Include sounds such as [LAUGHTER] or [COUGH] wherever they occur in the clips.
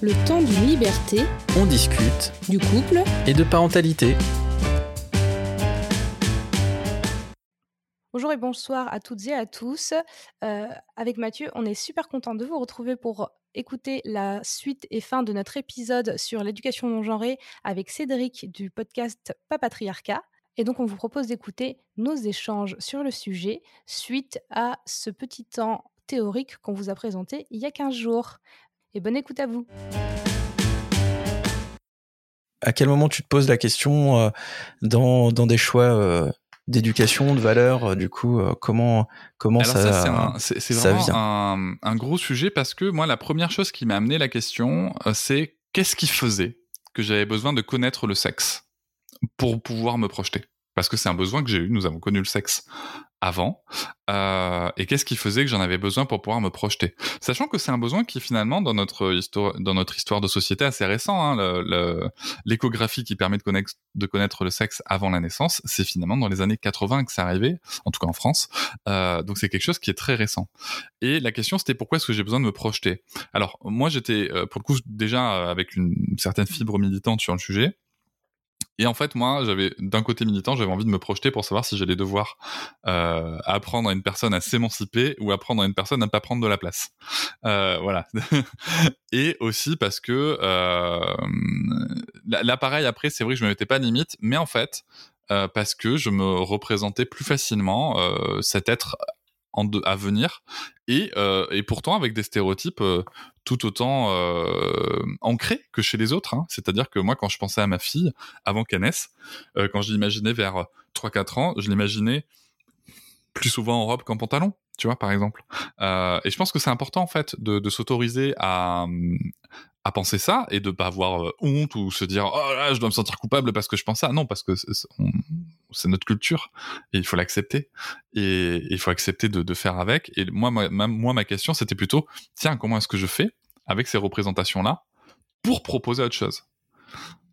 Le temps d'une liberté, On discute du couple, et de parentalité. Bonjour et bonsoir à toutes et à tous. Euh, avec Mathieu, on est super content de vous retrouver pour écouter la suite et fin de notre épisode sur l'éducation non genrée avec Cédric du podcast Papatriarcat. Et donc, on vous propose d'écouter nos échanges sur le sujet suite à ce petit temps théorique qu'on vous a présenté il y a 15 jours. Et bonne écoute à vous. À quel moment tu te poses la question euh, dans, dans des choix euh, d'éducation, de valeurs, euh, du coup, euh, comment, comment Alors ça, ça, c'est vraiment vient? un, un gros sujet parce que moi, la première chose qui m'a amené la question, euh, c'est qu'est-ce qui faisait que j'avais besoin de connaître le sexe pour pouvoir me projeter? Parce que c'est un besoin que j'ai eu, nous avons connu le sexe avant, euh, et qu'est-ce qui faisait que j'en avais besoin pour pouvoir me projeter? Sachant que c'est un besoin qui finalement, dans notre histoire, dans notre histoire de société, assez récent, hein, l'échographie qui permet de connaître, de connaître le sexe avant la naissance, c'est finalement dans les années 80 que c'est arrivé, en tout cas en France, euh, donc c'est quelque chose qui est très récent. Et la question c'était pourquoi est-ce que j'ai besoin de me projeter? Alors moi j'étais euh, pour le coup déjà avec une certaine fibre militante sur le sujet. Et en fait, moi, j'avais d'un côté militant, j'avais envie de me projeter pour savoir si j'allais devoir euh, apprendre à une personne à s'émanciper ou apprendre à une personne à ne pas prendre de la place. Euh, voilà. [LAUGHS] Et aussi parce que euh, là, là, pareil, après, c'est vrai que je me mettais pas de limite, mais en fait, euh, parce que je me représentais plus facilement cet être de, à venir et, euh, et pourtant avec des stéréotypes euh, tout autant euh, ancrés que chez les autres. Hein. C'est-à-dire que moi, quand je pensais à ma fille, avant qu'elle naisse, quand je l'imaginais vers 3-4 ans, je l'imaginais plus souvent en robe qu'en pantalon, tu vois, par exemple. Et je pense que c'est important, en fait, de, s'autoriser à, à penser ça et de pas avoir honte ou se dire oh là je dois me sentir coupable parce que je pense ça non parce que on- c'est notre culture et il faut l'accepter et il faut accepter de, de faire avec. Et moi ma, ma- moi ma question c'était plutôt tiens comment est-ce que je fais avec ces représentations là pour proposer autre chose?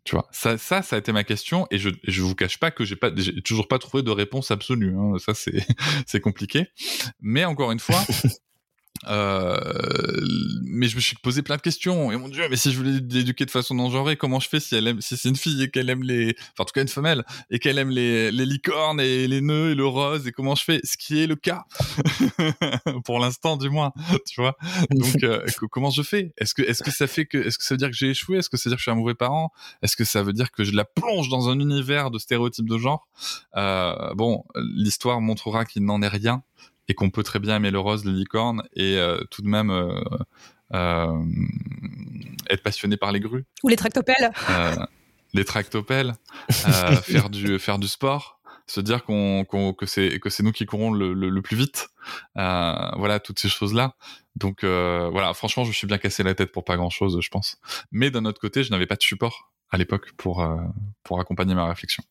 Tu vois ça ça ça a été ma question et je je vous cache pas que j'ai pas j'ai toujours pas trouvé de réponse absolue hein. ça c'est [LAUGHS] c'est compliqué. Mais encore une fois euh, mais je me suis posé plein de questions. Et mon dieu, mais si je voulais l'éduquer de façon non genrée, comment je fais si elle aime, si c'est une fille et qu'elle aime les, enfin en tout cas une femelle et qu'elle aime les, les licornes et les nœuds et le rose et comment je fais, ce qui est le cas. [LAUGHS] Pour l'instant du moins, tu vois. Donc euh, co- comment je fais? Est-ce que est-ce que ça fait que est-ce que ça veut dire que j'ai échoué? Est-ce que ça veut dire que je suis un mauvais parent? Est-ce que ça veut dire que je la plonge dans un univers de stéréotypes de genre? Euh, Bon, l'histoire montrera qu'il n'en est rien et qu'on peut très bien aimer le rose, les licornes et euh, tout de même euh, euh, être passionné par les grues, Ou les tractopelles. euh, les tractopelles, [LAUGHS] faire du faire du sport, se dire qu'on qu'on- que c'est que c'est nous qui courons le, le, le plus vite, euh, voilà toutes ces choses là. Donc euh, voilà, franchement, je me suis bien cassé la tête pour pas grand chose, je pense. Mais d'un autre côté, je n'avais pas de support à l'époque pour euh, pour accompagner ma réflexion.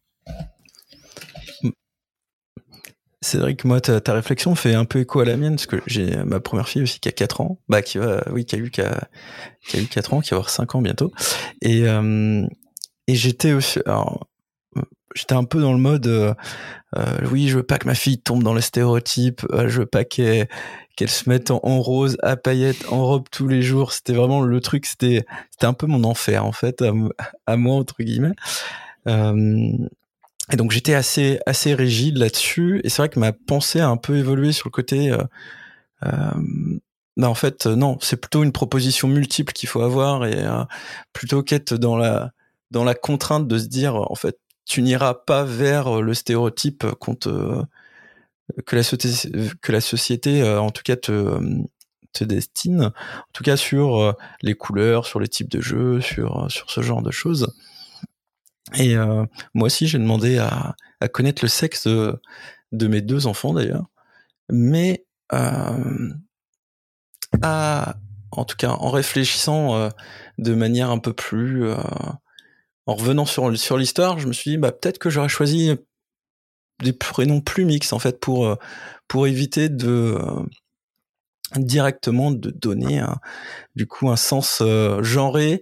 Cédric, moi, ta, réflexion fait un peu écho à la mienne, parce que j'ai ma première fille aussi qui a 4 ans, bah, qui va, oui, qui a eu, qui qui a eu 4 ans, qui va avoir 5 ans bientôt. Et, euh, j'étais aussi, j'étais un peu dans le mode, euh, euh, oui, je veux pas que ma fille tombe dans les stéréotypes, je veux pas qu'elle, se mette en, rose, à paillettes, en robe tous les jours. C'était vraiment le truc, c'était, un peu mon enfer, en fait, à, moi, entre guillemets. Et donc j'étais assez assez rigide là-dessus. Et c'est vrai que ma pensée a un peu évolué sur le côté euh, euh, bah en fait euh, non c'est plutôt une proposition multiple qu'il faut avoir et euh, plutôt qu'être dans la dans la contrainte de se dire en fait tu n'iras pas vers le stéréotype qu'on te que la que la société euh, en tout cas te te destine. En tout cas sur euh, les couleurs sur les types de jeux sur sur ce genre de choses et euh, moi aussi, j'ai demandé à, à connaître le sexe de, de mes deux enfants d'ailleurs, mais euh, à, en tout cas en réfléchissant euh, de manière un peu plus, euh, en revenant sur sur l'histoire, je me suis dit bah peut-être que j'aurais choisi des prénoms plus mixtes en fait pour euh, pour éviter de euh, directement de donner un, du coup un sens genré.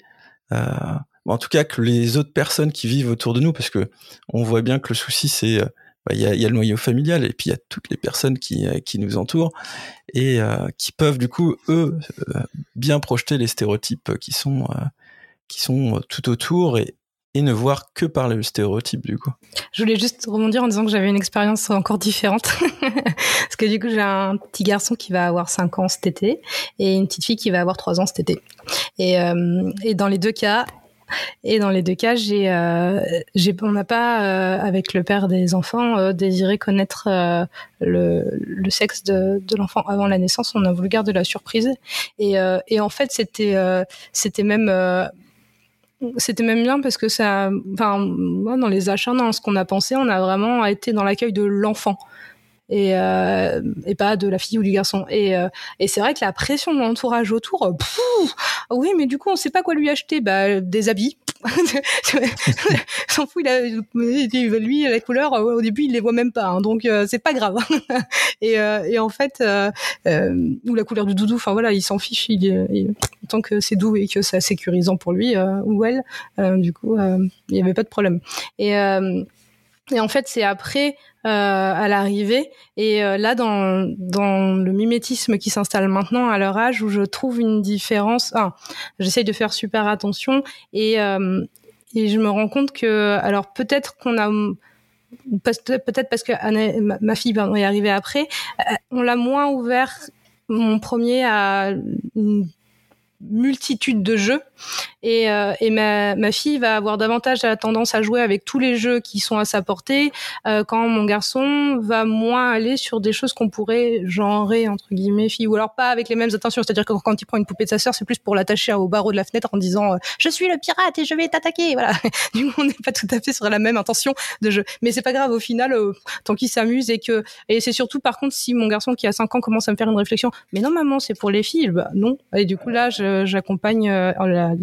Euh, en tout cas que les autres personnes qui vivent autour de nous, parce que on voit bien que le souci c'est bah, il y, a, le noyau familial et puis il y a toutes les personnes qui, qui nous entourent et qui peuvent du coup eux bien projeter les stéréotypes qui sont qui sont tout autour et, ne voir que par le stéréotype du coup. Je voulais juste rebondir en disant que j'avais une expérience encore différente [LAUGHS] parce que du coup j'ai un petit garçon qui va avoir 5 ans cet été et une petite fille qui va avoir 3 ans cet été. Euh, et dans les deux cas, et dans les deux cas, j'ai, euh, on n'a pas, euh, avec le père des enfants, euh, désiré connaître le, sexe de, l'enfant avant la naissance. On a voulu garder la surprise. Et, en fait, c'était, même bien parce que ça, dans les achats, dans ce qu'on a pensé, on a vraiment été dans l'accueil de l'enfant. Et, euh, et, pas de la fille ou du garçon. Et, euh, et c'est vrai que la pression de l'entourage autour, oui, mais du coup, on sait pas quoi lui acheter. Bah, des habits. [LAUGHS] S'en fout, il a, lui, la couleur, au début, il les voit même pas. Hein, donc, euh, c'est pas grave. [LAUGHS] et, euh, et, en fait, euh, ou la couleur du doudou, enfin voilà, il s'en fiche. Il, il, tant que c'est doux et que c'est sécurisant pour lui ou elle, du coup, il y avait pas de problème. Et, et en fait, c'est après euh, à l'arrivée. Et euh, là, dans, dans le mimétisme qui s'installe maintenant à leur âge, où je trouve une différence, ah, j'essaye de faire super attention et, euh, et je me rends compte que, alors peut-être qu'on a peut-être parce que ma, fille est arrivée après, on l'a moins ouvert mon premier à une multitude de jeux. Et, euh, et ma, ma, fille va avoir davantage la tendance à jouer avec tous les jeux qui sont à sa portée euh, quand mon garçon va moins aller sur des choses qu'on pourrait genrer entre guillemets fille. Ou alors pas avec les mêmes intentions. C'est-à-dire que quand il prend une poupée de sa sœur c'est plus pour l'attacher au barreau de la fenêtre en disant euh, je suis le pirate et je vais t'attaquer! Voilà. [LAUGHS] Du coup on n'est pas tout à fait sur la même intention de jeu. Mais c'est pas grave au final euh, tant qu'il s'amuse et que et c'est surtout par contre si mon garçon qui a 5 ans commence à me faire une réflexion mais non maman c'est pour les filles bah non. Et du coup là j'accompagne la,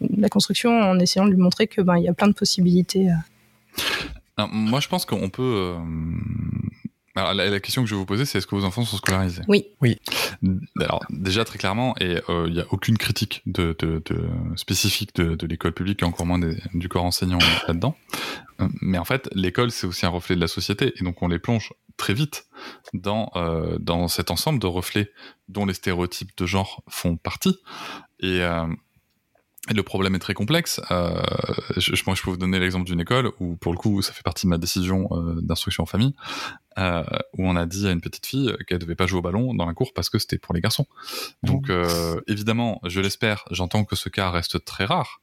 la construction en essayant de lui montrer que ben il y a plein de possibilités. Euh. moi, je pense qu'on peut. Euh, alors, la, question que je vais vous poser, c'est est-ce que vos enfants sont scolarisés? Oui. Oui. Alors déjà très clairement, et euh, il n'y a aucune critique de, de, de spécifique de, de l'école publique, et encore moins du corps enseignant là-dedans. Mais en fait, l'école c'est aussi un reflet de la société, et donc on les plonge très vite dans euh, dans cet ensemble de reflets dont les stéréotypes de genre font partie. Et euh, le problème est très complexe. Euh, je, moi, je peux vous donner l'exemple d'une école où, pour le coup, ça fait partie de ma décision euh, d'instruction en famille, euh, où on a dit à une petite fille qu'elle devait pas jouer au ballon dans la cour parce que c'était pour les garçons. Donc, euh, évidemment, je l'espère, j'entends que ce cas reste très rare.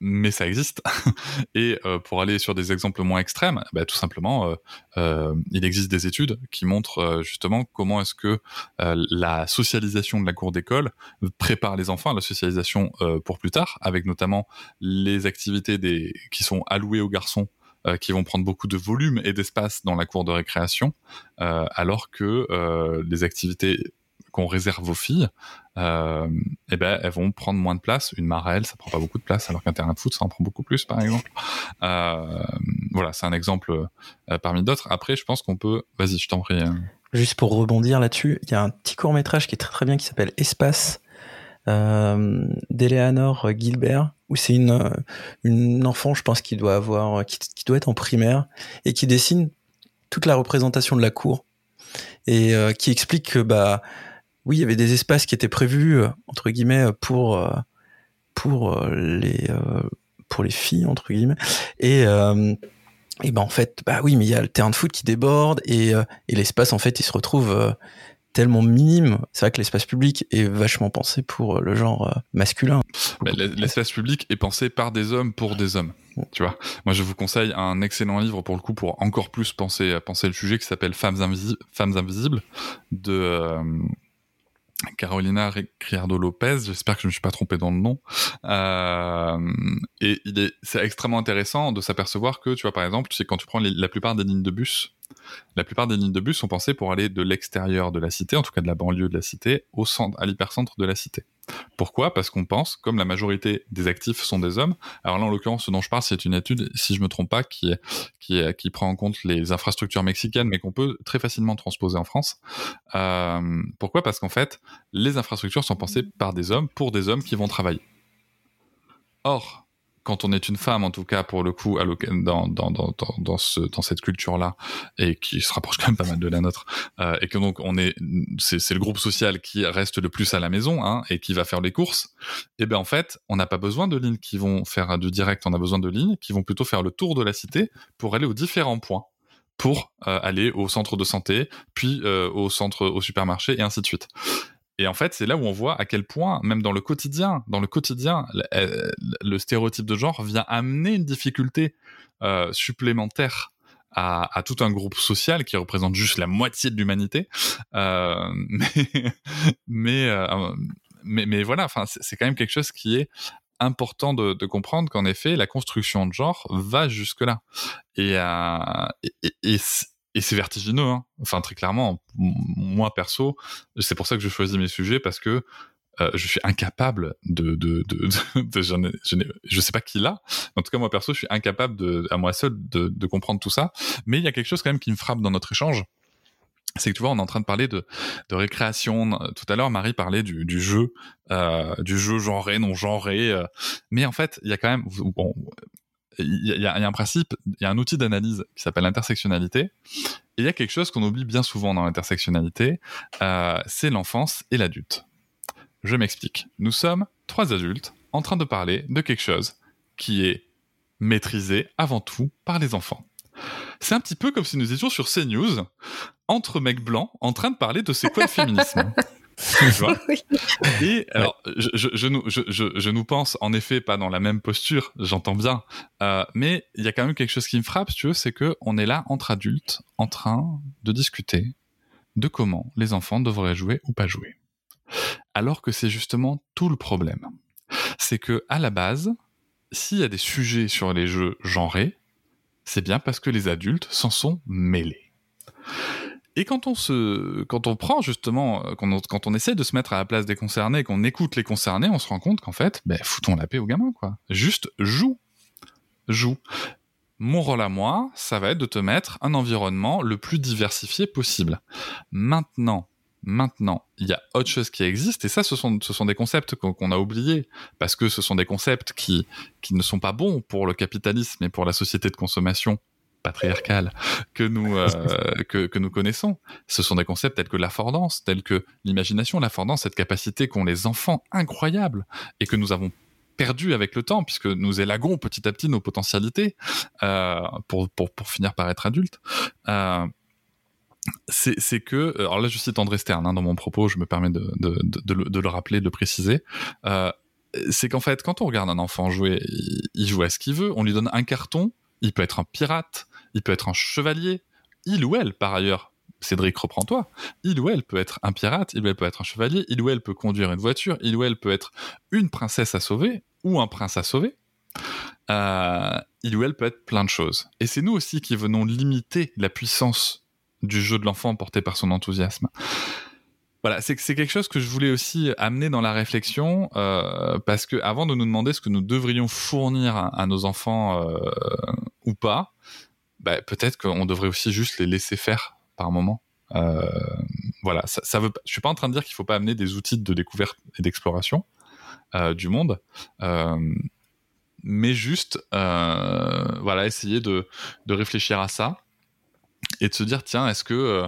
Mais ça existe. [LAUGHS] et euh, pour aller sur des exemples moins extrêmes, bah, tout simplement, euh, euh, il existe des études qui montrent justement comment est-ce que la socialisation de la cour d'école prépare les enfants à la socialisation pour plus tard, avec notamment les activités qui sont allouées aux garçons qui vont prendre beaucoup de volume et d'espace dans la cour de récréation, alors que les activités qu'on réserve aux filles, euh, eh ben, elles vont prendre moins de place. Une marelle, ça prend pas beaucoup de place, alors qu'un terrain de foot, ça en prend beaucoup plus, par exemple. Euh, voilà, c'est un exemple euh, parmi d'autres. Après, je pense qu'on peut. Vas-y, je t'en prie. Hein. Juste pour rebondir là-dessus, il y a un petit court métrage qui est très très bien qui s'appelle Espace euh, d'Eleanor Gilbert où c'est une une enfant, je pense, qui doit avoir, qui, doit être en primaire et qui dessine toute la représentation de la cour et qui explique que bah oui, il y avait des espaces qui étaient prévus euh, entre guillemets pour euh, pour euh, les pour les filles entre guillemets et et ben en fait bah oui mais il y a le terrain de foot qui déborde et, et l'espace en fait il se retrouve tellement minime. C'est vrai que l'espace public est vachement pensé pour le genre masculin. Bah, l'espace public est pensé par des hommes pour des hommes. Tu vois, moi je vous conseille un excellent livre pour le coup pour encore plus penser penser le sujet qui s'appelle Femmes invisibles de Carolina Criardo Lopez, j'espère que je ne me suis pas trompé dans le nom. Euh, et il est, c'est extrêmement intéressant de s'apercevoir que, tu vois, par exemple, tu sais, quand tu prends la plupart des lignes de bus, la plupart des lignes de bus sont pensées pour aller de l'extérieur de la cité, en tout cas de la banlieue de la cité, au centre, à l'hypercentre de la cité. Pourquoi? Parce qu'on pense, comme la majorité des actifs sont des hommes, alors là en l'occurrence ce dont je parle c'est une étude, si je me trompe pas, qui, qui, qui prend en compte les infrastructures mexicaines, mais qu'on peut très facilement transposer en France. Euh, pourquoi? Parce qu'en fait, quand on est une femme, en tout cas pour le coup, dans, dans, dans, dans, ce, dans cette culture-là, et qui se rapproche quand même pas mal de la nôtre, euh, et que donc on est, c'est le groupe social qui reste le plus à la maison, hein, et qui va faire les courses. Et eh ben en fait, on n'a pas besoin de lignes qui vont faire du direct, on a besoin de lignes qui vont plutôt faire le tour de la cité pour aller aux différents points pour euh, aller au centre de santé, puis euh, au centre, au supermarché, et ainsi de suite. Et en fait, c'est là où on voit à quel point, même dans le quotidien, dans le quotidien, le, euh, stéréotype de genre vient amener une difficulté euh, supplémentaire à, tout un groupe social qui représente juste la moitié de l'humanité. Euh, [LAUGHS] mais, mais, mais, voilà, enfin, c'est quand même quelque chose qui est important de, comprendre qu'en effet, la construction de genre va jusque là. Et, euh, et c'est vertigineux. Hein. Enfin, très clairement, moi perso, c'est pour ça que je choisis mes sujets parce que euh, je suis incapable de, de, de, [LAUGHS] de, je, sais pas qui l'a. En tout cas, moi perso, je suis incapable de, à moi seul de, comprendre tout ça. Mais il y a quelque chose quand même qui me frappe dans notre échange. C'est que tu vois, on est en train de parler de, de récréation. Tout à l'heure, Marie parlait du, du jeu, euh, du jeu genré, non genré. Euh. mais en fait, il y a quand même, bon, il y, a, un principe, il y a un outil d'analyse qui s'appelle l'intersectionnalité. Et il y a quelque chose qu'on oublie bien souvent dans l'intersectionnalité, euh, c'est l'enfance et l'adulte. Je m'explique. Nous sommes trois adultes en train de parler de quelque chose qui est maîtrisé avant tout par les enfants. C'est un petit peu comme si nous étions sur CNews, entre mecs blancs, en train de parler de c'est quoi le [LAUGHS] féminisme. [LAUGHS] Et alors, je, je, je, nous, je, je, nous pense en effet pas dans la même posture, j'entends bien, euh, mais il y a quand même quelque chose qui me frappe, tu veux, c'est que on est là entre adultes, en train de discuter de comment les enfants devraient jouer ou pas jouer. Alors que c'est justement tout le problème. C'est que à la base, s'il y a des sujets sur les jeux genrés, c'est bien parce que les adultes s'en sont mêlés. Et quand on se, quand on prend justement, euh, quand on, quand essaie de se mettre à la place des concernés, qu'on écoute les concernés, on se rend compte qu'en fait, ben, foutons la paix aux gamins, quoi. Juste joue. Joue. Mon rôle à moi, ça va être de te mettre un environnement le plus diversifié possible. Maintenant, maintenant, il y a autre chose qui existe, et ça, ce sont, ce sont des concepts qu'on a oubliés, parce que ce sont des concepts qui, qui ne sont pas bons pour le capitalisme et pour la société de consommation patriarcale que nous euh, [LAUGHS] que, que, nous connaissons. Ce sont des concepts tels que l'affordance, tels que l'imagination, l'affordance, cette capacité qu'ont les enfants incroyable et que nous avons perdu avec le temps puisque nous élaguons petit à petit nos potentialités euh, pour, pour, pour finir par être adultes. Euh, c'est que, alors là je cite André Stern hein, dans mon propos, je me permets de, de, de, de le rappeler, de le préciser. Euh, c'est qu'en fait, quand on regarde un enfant jouer, il joue à ce qu'il veut, on lui donne un carton, il peut être un pirate, il peut être un chevalier, il ou elle par ailleurs. Cédric, reprends-toi. Il ou elle peut être un pirate, il ou elle peut être un chevalier, il ou elle peut conduire une voiture, il ou elle peut être une princesse à sauver ou un prince à sauver. Euh, il ou elle peut être plein de choses. Et c'est nous aussi qui venons limiter la puissance du jeu de l'enfant porté par son enthousiasme. Voilà, c'est quelque chose que je voulais aussi amener dans la réflexion euh, parce que avant de nous demander ce que nous devrions fournir à, nos enfants euh, ou pas, bah, peut-être qu'on devrait aussi juste les laisser faire par moment. Euh, voilà, ça, veut. Je suis pas en train de dire qu'il faut pas amener des outils de découverte et d'exploration euh, du monde, euh, mais juste, euh, voilà, essayer de, de réfléchir à ça et de se dire tiens, est-ce que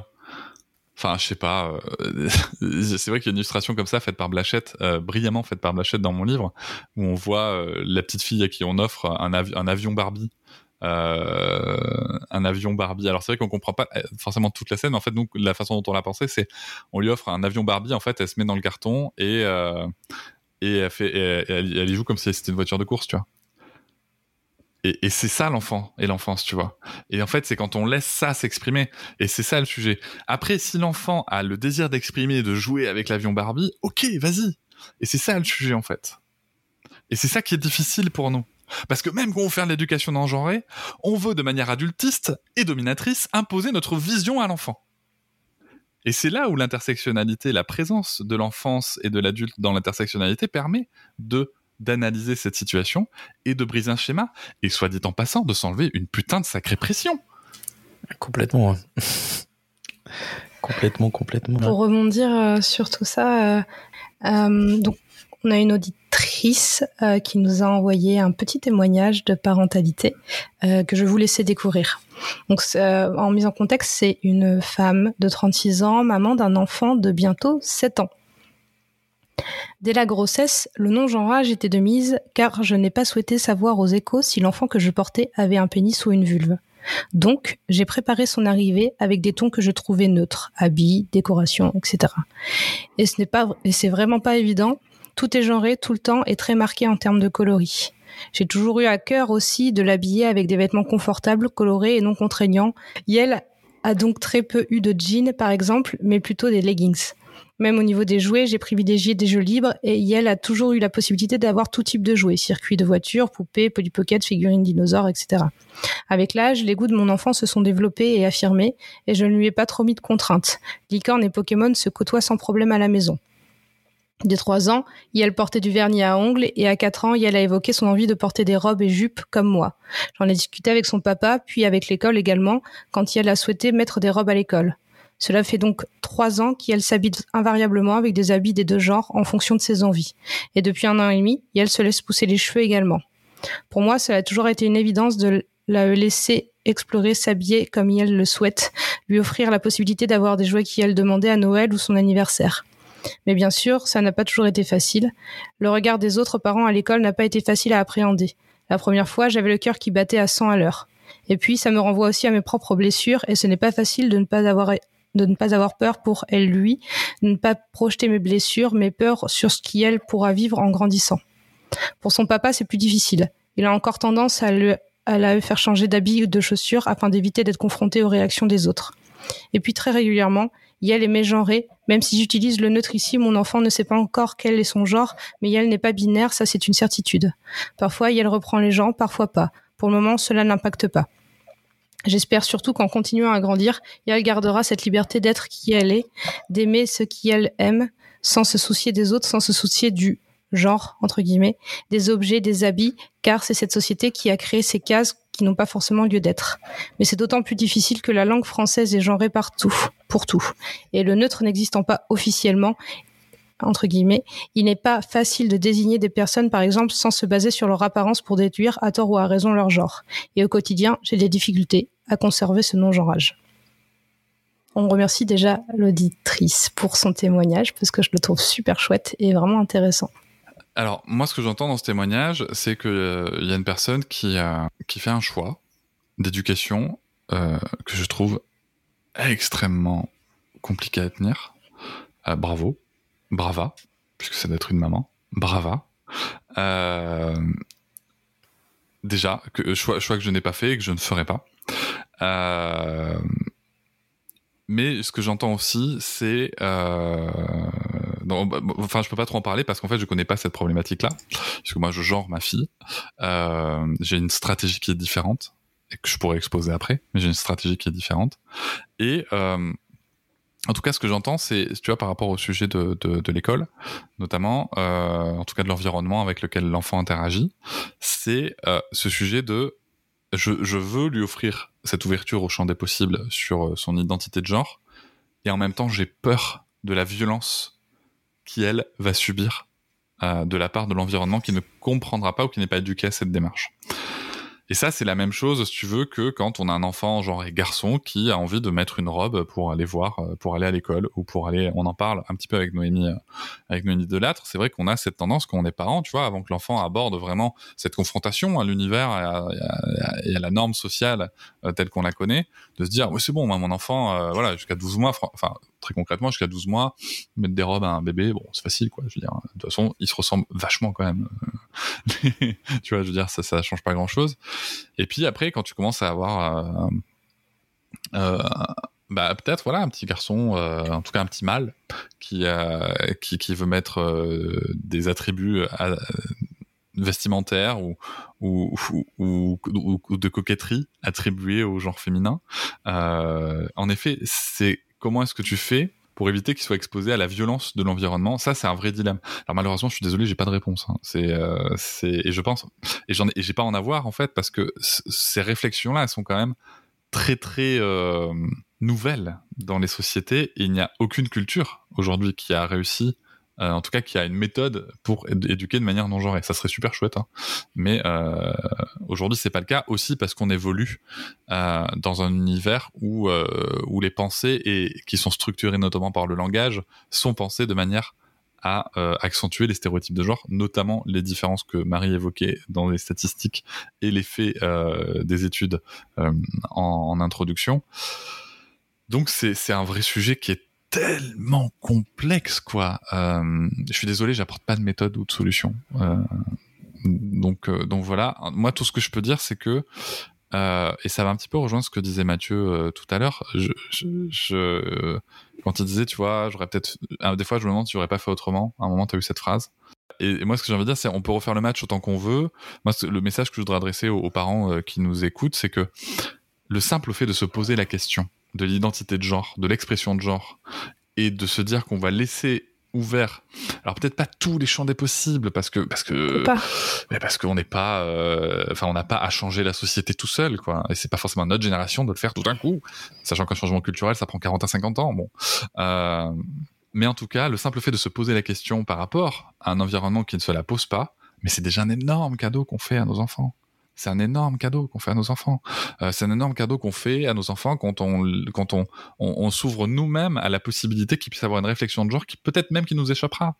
Enfin, je sais pas. [LAUGHS] C'est vrai qu'il y a une illustration comme ça faite par Blachette, brillamment faite par Blachette dans mon livre, où on voit la petite fille à qui on offre un avion Barbie. Un avion Barbie. Alors c'est vrai qu'on comprend pas forcément toute la scène. En fait, donc la façon dont on l'a pensé, c'est on lui offre un avion Barbie. En fait, elle se met dans le carton et et elle fait, elle, elle, y joue comme si c'était une voiture de course, tu vois. Et, et c'est ça l'enfant et l'enfance, tu vois. Et en fait, c'est quand on laisse ça s'exprimer. Et c'est ça le sujet. Après, si l'enfant a le désir d'exprimer, de jouer avec l'avion Barbie, ok, vas-y. Et c'est ça le sujet, en fait. Et c'est ça qui est difficile pour nous. Parce que même quand on fait de l'éducation non genrée, on veut de manière adultiste et dominatrice imposer notre vision à l'enfant. Et c'est là où l'intersectionnalité, la présence de l'enfance et de l'adulte dans l'intersectionnalité permet de d'analyser cette situation et de briser un schéma, et soit dit en passant, de s'enlever une putain de sacrée pression. Complètement. Hein. [LAUGHS] complètement, complètement. Pour rebondir euh, sur tout ça, euh, euh, donc on a une auditrice qui nous a envoyé un petit témoignage de parentalité que je vous laisser découvrir. Donc, en mise en contexte, c'est une femme de 36 ans, maman d'un enfant de bientôt 7 ans. Dès la grossesse, le non-genrage était de mise car je n'ai pas souhaité savoir aux échos si l'enfant que je portais avait un pénis ou une vulve. Donc, j'ai préparé son arrivée avec des tons que je trouvais neutres, habits, décoration, etc. Et ce n'est pas, et c'est vraiment pas évident. Tout est genré tout le temps et très marqué en termes de coloris. J'ai toujours eu à cœur aussi de l'habiller avec des vêtements confortables, colorés et non contraignants. Yel a donc très peu eu de jeans, par exemple, mais plutôt des leggings. Même au niveau des jouets, j'ai privilégié des jeux libres et Yel a toujours eu la possibilité d'avoir tout type de jouets, circuits de voitures, poupées, Polly Pocket, figurines dinosaures, etc. Avec l'âge, les goûts de mon enfant se sont développés et affirmés et je ne lui ai pas trop mis de contraintes. Licorne et Pokémon se côtoient sans problème à la maison. Dès trois ans, Yel portait du vernis à ongles et à quatre ans, Yel a évoqué son envie de porter des robes et jupes comme moi. J'en ai discuté avec son papa, puis avec l'école également, quand Yel a souhaité mettre des robes à l'école. Cela fait donc trois ans qu'elle s'habille invariablement avec des habits des deux genres en fonction de ses envies. Et depuis un an et demi, elle se laisse pousser les cheveux également. Pour moi, cela a toujours été une évidence de la laisser explorer, s'habiller comme elle le souhaite, lui offrir la possibilité d'avoir des jouets qu'elle demandait à Noël ou son anniversaire. Mais bien sûr, ça n'a pas toujours été facile. Le regard des autres parents à l'école n'a pas été facile à appréhender. La première fois, j'avais le cœur qui battait à 100 à l'heure. Et puis, ça me renvoie aussi à mes propres blessures, et ce n'est pas facile de ne pas avoir de peur pour elle, lui, de ne pas projeter mes blessures, mes peurs sur ce qui elle pourra vivre en grandissant. Pour son papa, c'est plus difficile. Il a encore tendance à, le, à la faire changer d'habit ou de chaussures afin d'éviter d'être confronté aux réactions des autres. Et puis très régulièrement, Yel est mégenré, même si j'utilise le neutre ici, mon enfant ne sait pas encore quel est son genre, mais Yel n'est pas binaire, ça c'est une certitude. Parfois Yel reprend les gens, parfois pas. Pour le moment, cela n'impacte pas. J'espère surtout qu'en continuant à grandir, Yael gardera cette liberté d'être qui elle est, d'aimer ce qu'elle aime, sans se soucier des autres, sans se soucier du genre, entre guillemets, des objets, des habits, car c'est cette société qui a créé ces cases qui n'ont pas forcément lieu d'être. Mais c'est d'autant plus difficile que la langue française est genrée partout, pour tout. Et le neutre n'existant pas officiellement, entre guillemets, il n'est pas facile de désigner des personnes, par exemple, sans se baser sur leur apparence pour déduire à tort ou à raison leur genre. Et au quotidien, j'ai des difficultés à conserver ce non-genrage. On remercie déjà l'auditrice pour son témoignage, parce que je le trouve super chouette et vraiment intéressant. Alors, moi, ce que j'entends dans ce témoignage, c'est qu'il euh, y a une personne qui, fait un choix d'éducation euh, que je trouve extrêmement compliqué à tenir. Euh, bravo brava, puisque ça doit être une maman, brava. Euh, déjà, choix, que je n'ai pas fait et que je ne ferai pas. Mais ce que j'entends aussi, c'est, euh, bah, enfin, je peux pas trop en parler parce qu'en fait, je connais pas cette problématique-là, puisque moi, je genre ma fille. j'ai une stratégie qui est différente et que je pourrais exposer après, mais j'ai une stratégie qui est différente. Et en tout cas, ce que j'entends, c'est, tu vois, par rapport au sujet de, l'école, notamment, euh, en tout cas de l'environnement avec lequel l'enfant interagit, c'est euh, ce sujet de je, je, veux lui offrir cette ouverture au champ des possibles sur euh, son identité de genre, et en même temps, j'ai peur de la violence qui, elle, va subir euh, de la part de l'environnement qui ne comprendra pas ou qui n'est pas éduqué à cette démarche. Et ça, c'est la même chose, si tu veux, que quand on a un enfant genre garçon qui a envie de mettre une robe pour aller voir, euh, pour aller à l'école ou pour aller, on en parle un petit peu avec Noémie, euh, avec Noémie Delattre. C'est vrai qu'on a cette tendance quand on est parent, tu vois, avant que l'enfant aborde vraiment cette confrontation à l'univers et, à, la norme sociale euh, telle qu'on la connaît, de se dire, oui, c'est bon, moi, mon enfant, voilà, jusqu'à 12 mois, enfin, très concrètement, jusqu'à 12 mois, mettre des robes à un bébé, bon, c'est facile, quoi. Je veux dire, de toute façon, ils se ressemblent vachement quand même. [LAUGHS] tu vois, je veux dire, ça, ça change pas grand chose. Et puis après, quand tu commences à avoir, euh, euh, bah, peut-être, voilà, un petit garçon, euh, en tout cas un petit mâle, qui, qui, qui, veut mettre des attributs vestimentaires ou, ou, ou, ou, de coquetterie attribués au genre féminin. en effet, c'est comment est-ce que tu fais pour éviter qu'il soit exposé à la violence de l'environnement Ça, c'est un vrai dilemme. Alors malheureusement, je suis désolé, j'ai pas de réponse. Hein. C'est, euh, c'est, et je pense, et j'en j'ai pas en avoir en fait parce que ces réflexions-là, elles sont quand même très très euh, nouvelles dans les sociétés et il n'y a aucune culture aujourd'hui qui a réussi euh, en tout cas qui a une méthode pour éduquer de manière non genrée. Ça serait super chouette, hein. mais euh, aujourd'hui c'est pas le cas aussi parce qu'on évolue euh, dans un univers où euh, où les pensées et qui sont structurées notamment par le langage sont pensées de manière à accentuer les stéréotypes de genre, notamment les différences que Marie évoquait dans les statistiques et les faits euh, des études en, en, introduction. Donc c'est un vrai sujet qui est tellement complexe, quoi. Euh, je suis désolé, j'apporte pas de méthode ou de solution. Euh, donc, donc voilà. Moi, tout ce que je peux dire, c'est que et ça va un petit peu rejoindre ce que disait Mathieu tout à l'heure. Quand il disait, tu vois, j'aurais peut-être. Des fois, je me demande si j'aurais pas fait autrement. À un moment, tu as eu cette phrase. Et, moi, ce que j'ai envie de dire, c'est on peut refaire le match autant qu'on veut. Moi, le message que je voudrais adresser aux, parents euh, qui nous écoutent, c'est que le simple fait de se poser la question de l'identité de genre, de l'expression de genre, et de se dire qu'on va laisser ouvert. Alors peut-être pas tous les champs des possibles parce que parce que mais parce qu'on n'est pas euh, enfin on n'a pas à changer la société tout seul quoi. Et c'est pas forcément notre génération de le faire tout d'un coup sachant qu'un changement culturel ça prend 40 à 50 ans bon. Euh, mais en tout cas le simple fait de se poser la question par rapport à un environnement qui ne se la pose pas mais c'est déjà un énorme cadeau qu'on fait à nos enfants c'est un énorme cadeau qu'on fait à nos enfants. Euh, c'est un énorme cadeau qu'on fait à nos enfants quand on s'ouvre nous-mêmes à la possibilité qu'ils puissent avoir une réflexion de genre qui peut-être même qui nous échappera,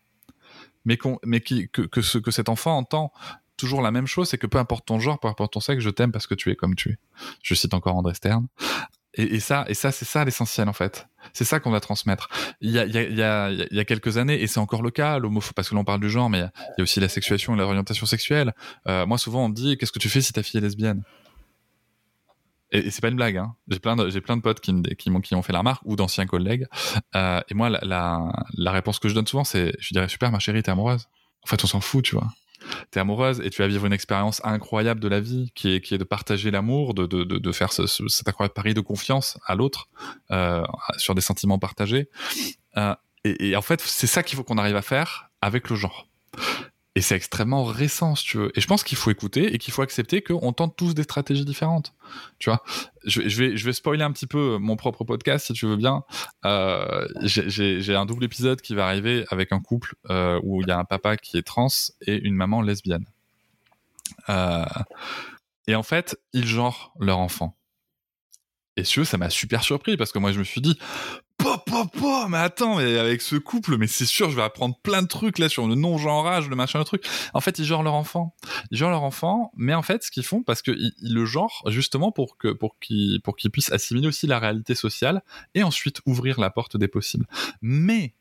mais que que cet enfant entend toujours la même chose, c'est que peu importe ton genre, peu importe ton sexe, je t'aime parce que tu es comme tu es. Je cite encore André Stern. Et, et, ça, et ça, c'est ça l'essentiel en fait. C'est ça qu'on va transmettre. Il y a, il y a, il y a, quelques années, et c'est encore le cas, l'homophobie, parce que l'on parle du genre, mais il y, a, il y a aussi la sexuation et l'orientation sexuelle. Euh, moi, souvent, on me dit, qu'est-ce que tu fais si ta fille est lesbienne? Et, et c'est pas une blague. Hein. J'ai plein de j'ai plein de potes qui qui m'ont qui ont fait la remarque ou d'anciens collègues. Euh, et moi, la, la, la réponse que je donne souvent, c'est, je dirais, super, ma chérie, t'es amoureuse. En fait, on s'en fout, tu vois t'es amoureuse et tu vas vivre une expérience incroyable de la vie qui est, qui est de partager l'amour, de, de, de, de, faire ce, ce, cet incroyable pari de confiance à l'autre euh, sur des sentiments partagés. Euh, et, et, en fait, c'est ça qu'il faut qu'on arrive à faire avec le genre. Et c'est extrêmement récent, si tu veux. Et je pense qu'il faut écouter et qu'il faut accepter qu'on tente tous des stratégies différentes. Tu vois, je, vais spoiler un petit peu mon propre podcast, si tu veux bien. Euh, J'ai un double épisode qui va arriver avec un couple euh, où il y a un papa qui est trans et une maman lesbienne. Euh, et en fait, ils genrent leur enfant. Et si ça m'a super surpris parce que moi je me suis dit, mais attends, mais avec ce couple, mais c'est sûr, je vais apprendre plein de trucs là sur le non-genrage, le machin, le truc. En fait, ils genrent leur enfant. Ils genrent leur enfant, mais en fait, ce qu'ils font, parce qu'ils ils le genrent justement pour que pour qu'ils pour puissent assimiler aussi la réalité sociale et ensuite ouvrir la porte des possibles. Mais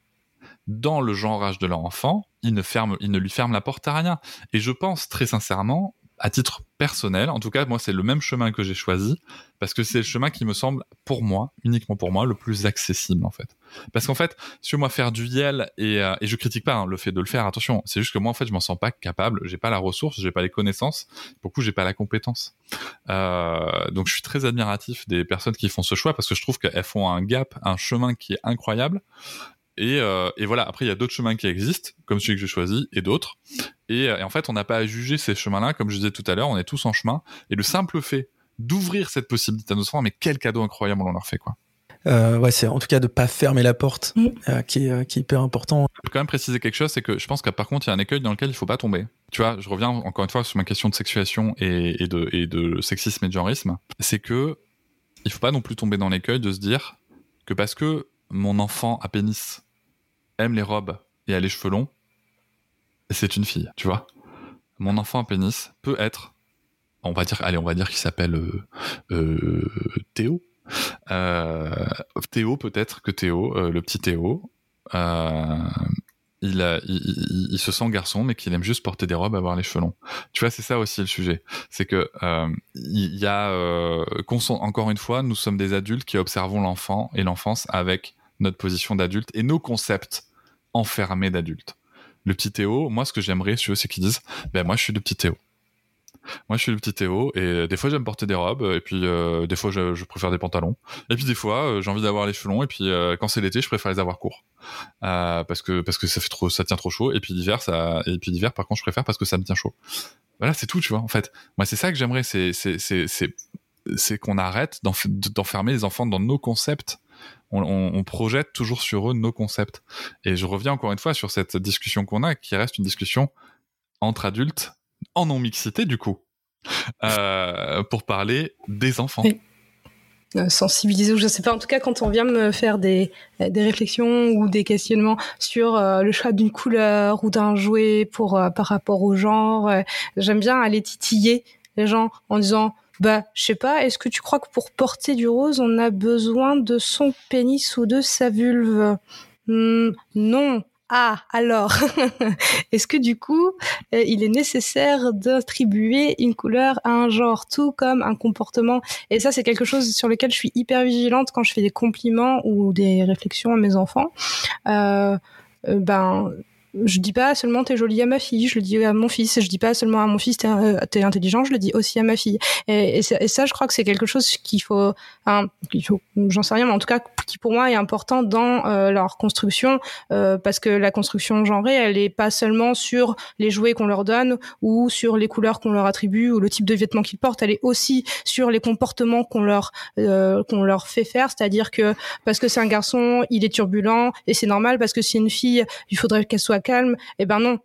dans le genrage de leur enfant, ils ne ferment, ils ne lui ferment la porte à rien. Et je pense très sincèrement à titre personnel, en tout cas, moi, c'est le même chemin que j'ai choisi parce que c'est le chemin qui me semble, pour moi, uniquement pour moi, le plus accessible, en fait. Parce qu'en fait, si moi faire du YEL et, euh, et je critique pas hein, le fait de le faire, attention, c'est juste que moi, en fait, je m'en sens pas capable, j'ai pas la ressource, j'ai pas les connaissances, beaucoup, j'ai pas la compétence. Euh, donc, je suis très admiratif des personnes qui font ce choix parce que je trouve qu'elles font un gap, un chemin qui est incroyable. Et, euh, et, voilà, après, il y a d'autres chemins qui existent, comme celui que j'ai choisi, et d'autres. Et, et, en fait, on n'a pas à juger ces chemins-là, comme je disais tout à l'heure, on est tous en chemin. Et le simple fait d'ouvrir cette possibilité à nos enfants, mais quel cadeau incroyable on leur fait, quoi. Euh, ouais, c'est en tout cas de pas fermer la porte, mmh. euh, qui, est, qui est hyper important. Je peux quand même préciser quelque chose, c'est que je pense que par contre, il y a un écueil dans lequel il faut pas tomber. Tu vois, je reviens encore une fois sur ma question de sexuation et, et de, et de sexisme et de genreisme. C'est que il faut pas non plus tomber dans l'écueil de se dire que parce que mon enfant à pénis aime les robes et a les cheveux longs, c'est une fille, tu vois. Mon enfant à pénis peut être, on va dire, allez, on va dire qu'il s'appelle euh, euh, Théo. Euh, Théo peut-être que Théo, le petit Théo, il, se sent garçon, mais qu'il aime juste porter des robes, avoir les cheveux longs. Tu vois, c'est ça aussi le sujet. C'est que il y a, encore une fois, nous sommes des adultes qui observons l'enfant et l'enfance avec notre position d'adulte et nos concepts enfermé d'adulte. Le petit Théo, moi, ce que j'aimerais, c'est qu'ils disent, ben moi, je suis le petit Théo. Moi, je suis le petit Théo, et des fois, j'aime porter des robes, et puis euh, des fois, je, je, préfère des pantalons, et puis des fois, euh, j'ai envie d'avoir les cheveux longs, et puis euh, quand c'est l'été, je préfère les avoir courts, parce que parce que ça fait trop, ça tient trop chaud, et puis l'hiver, ça, et puis l'hiver, par contre, je préfère parce que ça me tient chaud. Voilà, c'est tout, tu vois. En fait, moi, c'est ça que j'aimerais, c'est c'est c'est qu'on arrête d'enfermer les enfants dans nos concepts on, projette toujours sur eux nos concepts. Et je reviens encore une fois sur cette discussion qu'on a, qui reste une discussion entre adultes, en non-mixité du coup, euh, pour parler des enfants. Euh, sensibiliser ou je sais pas en tout cas quand on vient me faire des, des réflexions ou des questionnements sur euh, le choix d'une couleur ou d'un jouet pour par rapport au genre j'aime bien aller titiller les gens en disant bah, je sais pas, est-ce que tu crois que pour porter du rose, on a besoin de son pénis ou de sa vulve? Hmm, Non. Ah, alors, [LAUGHS] est-ce que du coup, euh, il est nécessaire d'attribuer une couleur à un genre, tout comme un comportement? Et ça, c'est quelque chose sur lequel je suis hyper vigilante quand je fais des compliments ou des réflexions à mes enfants. Euh, euh ben, je dis pas seulement t'es jolie à ma fille, je le dis à mon fils. Je dis pas seulement à mon fils t'es euh, intelligent, je le dis aussi à ma fille. Et, ça, je crois que c'est quelque chose qu'il faut, hein, j'en sais rien, mais en tout cas qui pour moi est important dans euh, leur construction, euh, parce que la construction genrée, elle est pas seulement sur les jouets qu'on leur donne ou sur les couleurs qu'on leur attribue ou le type de vêtements qu'ils portent, elle est aussi sur les comportements qu'on leur qu'on leur fait faire, c'est-à-dire que parce que c'est un garçon, il est turbulent et c'est normal parce que c'est une fille, il faudrait qu'elle soit calme. Eh ben non,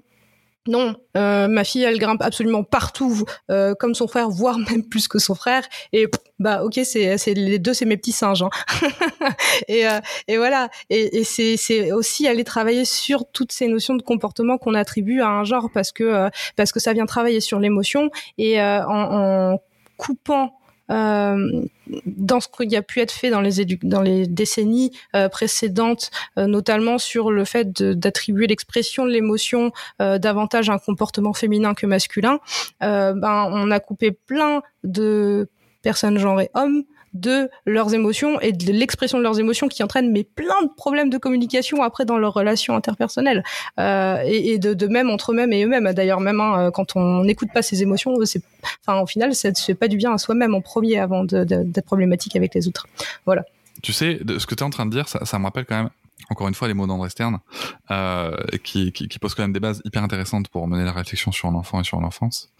non, euh, ma fille, elle grimpe absolument partout, euh, comme son frère, voire même [LAUGHS] plus que son frère. Et bah, ok, c'est, les deux, c'est mes petits singes. Hein. [LAUGHS] et, euh, et voilà. Et, et c'est, aussi aller travailler sur toutes ces notions de comportement qu'on attribue à un genre, parce que parce que ça vient travailler sur l'émotion et en, coupant dans ce qui a pu être fait dans les, dans les décennies euh, précédentes, euh, notamment sur le fait d'attribuer l'expression de l'émotion davantage à un comportement féminin que masculin, ben, on a coupé plein de personnes genrées hommes de leurs émotions et de l'expression de leurs émotions qui entraînent mais plein de problèmes de communication après dans leurs relations interpersonnelles. Euh, et, de, de, même entre eux-mêmes et eux-mêmes d'ailleurs même hein, quand on n'écoute pas ses émotions enfin au final ça ne fait pas du bien à soi-même en premier avant d'être problématique avec les autres. Voilà. Tu sais ce que tu es en train de dire ça, me rappelle quand même encore une fois les mots d'André Stern euh, qui, qui, qui posent quand même des bases hyper intéressantes pour mener la réflexion sur l'enfant et sur l'enfance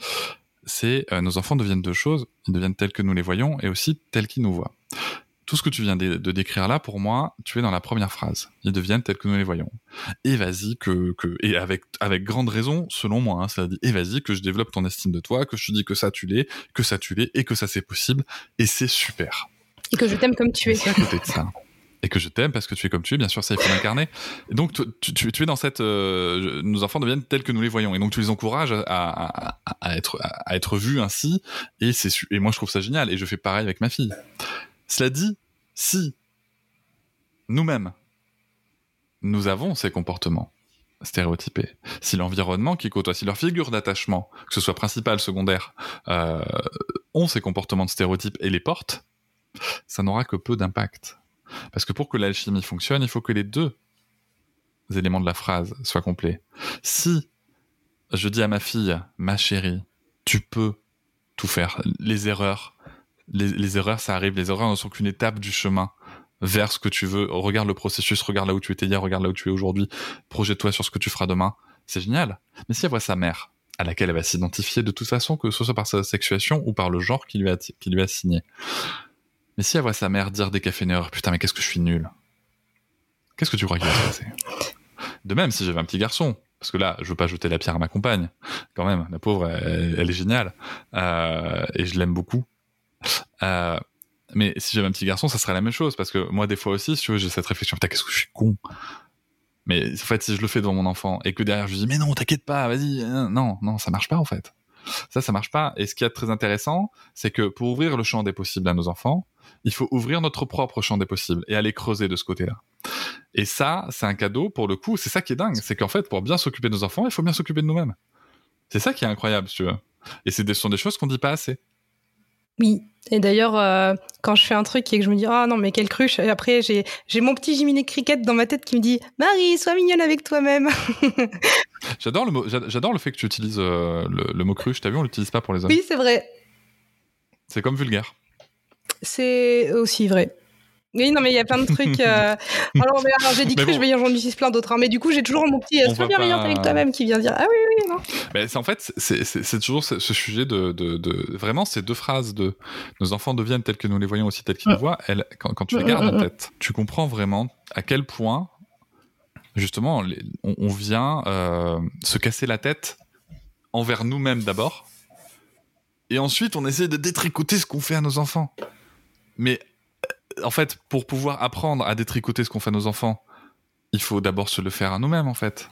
c'est euh, nos enfants deviennent deux choses, ils deviennent tels que nous les voyons et aussi tels qu'ils nous voient. Tout ce que tu viens de, décrire là, pour moi, tu es dans la première phrase. Ils deviennent tels que nous les voyons. Et vas-y que, que et avec avec grande raison, selon moi, hein, ça dit et vas-y que je développe ton estime de toi, que je te dis que ça tu l'es, que ça tu l'es et que ça c'est possible et c'est super. Et que je t'aime comme tu es. C'est à côté de ça et que je t'aime parce que tu es comme tu es, bien sûr, ça il faut l'incarner. donc tu, es dans cette, euh, nos enfants deviennent tels que nous les voyons, et donc tu les encourages à, être à, être vus ainsi, et et moi je trouve ça génial, et je fais pareil avec ma fille. Cela dit, si nous-mêmes nous avons ces comportements stéréotypés, si l'environnement qui côtoie, si leur figure d'attachement, que ce soit principal, secondaire, euh, ont ces comportements de stéréotypes et les portent, ça n'aura que peu d'impact. Parce que pour que l'alchimie fonctionne, il faut que les deux éléments de la phrase soient complets. Si je dis à ma fille, ma chérie, tu peux tout faire, les erreurs, les, erreurs, ça arrive, les erreurs ne sont qu'une étape du chemin vers ce que tu veux. Regarde le processus, regarde là où tu étais hier, regarde là où tu es aujourd'hui, projette-toi sur ce que tu feras demain. C'est génial. Mais si elle voit sa mère, à laquelle elle va s'identifier de toute façon, que ce soit par sa sexuation ou par le genre qui lui a, qui lui a signé, mais si elle voit sa mère dire des cafés putain, mais qu'est-ce que je suis nul. Qu'est-ce que tu crois qu'il va se passer De même, si j'avais un petit garçon, parce que là, je veux pas jeter la pierre à ma compagne, quand même, la pauvre, elle, est géniale, euh, et je l'aime beaucoup. Euh, mais si j'avais un petit garçon, ça serait la même chose, parce que moi, des fois aussi, si tu veux, j'ai cette réflexion, putain, qu'est-ce que je suis con. Mais en fait, si je le fais devant mon enfant, et que derrière, je lui dis, mais non, t'inquiète pas, vas-y, non, non, ça marche pas, en fait. Ça, ça marche pas. Et ce qui est très intéressant, c'est que pour ouvrir le champ des possibles à nos enfants, il faut ouvrir notre propre champ des possibles et aller creuser de ce côté-là. Et ça, c'est un cadeau pour le coup. C'est ça qui est dingue, c'est qu'en fait, pour bien s'occuper de nos enfants, il faut bien s'occuper de nous-mêmes. C'est ça qui est incroyable, tu veux. Et ce sont des choses qu'on dit pas assez. Oui. Et d'ailleurs, euh, quand je fais un truc et que je me dis ah non mais quelle cruche, et après j'ai j'ai mon petit Jiminy Cricket dans ma tête qui me dit Marie, sois mignonne avec toi-même. [LAUGHS] j'adore le mot, j'adore le fait que tu utilises euh, le, mot cruche. T'as vu, on l'utilise pas pour les hommes. Oui, c'est vrai. C'est comme vulgaire. C'est aussi vrai. Oui, non, mais il y a plein de trucs. Euh, [LAUGHS] alors, j'ai dit que je vais j'en utilise plein d'autres. Hein. Mais du coup, j'ai toujours mon petit sois bienveillant avec toi-même qui vient dire Ah oui, oui, non. Mais en fait, c'est toujours ce, sujet de, de, de, Vraiment, ces deux phrases de Nos enfants deviennent tels que nous les voyons aussi tels qu'ils nous mm. voient. Elles, quand, tu les mm, gardes mm, en tête, tu comprends vraiment à quel point, justement, on, vient euh, se casser la tête envers nous-mêmes d'abord. Et ensuite, on essaie de détricoter ce qu'on fait à nos enfants. Mais en fait, pour pouvoir apprendre à détricoter ce qu'on fait à nos enfants, il faut d'abord se le faire à nous-mêmes, en fait.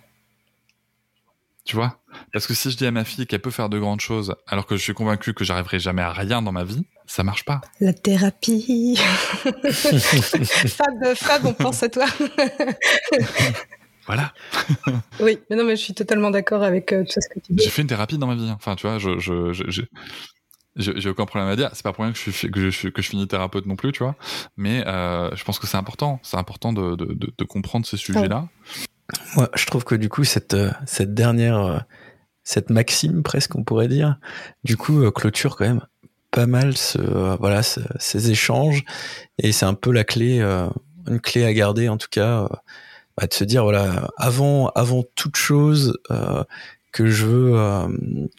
Tu vois? Parce que si je dis à ma fille qu'elle peut faire de grandes choses, alors que je suis convaincu que j'arriverai jamais à rien dans ma vie, ça marche pas. La thérapie. Fab, Fab, on pense à toi. voilà. oui, mais non, mais je suis totalement d'accord avec euh, tout ce que tu dis. J'ai fait une thérapie dans ma vie. Hein. Enfin, tu vois, je, je, j'ai aucun problème à dire. C'est pas pour rien que je suis que je, que je finis thérapeute non plus, tu vois. Mais euh, je pense que c'est important. C'est important de, de, de, comprendre ces sujets-là. Moi, je trouve que du coup cette euh, cette dernière euh, cette maxime presque on pourrait dire, du coup clôture quand même pas mal ce voilà ces échanges et c'est un peu la clé une clé à garder en tout cas bah, de se dire voilà avant avant toute chose que je veux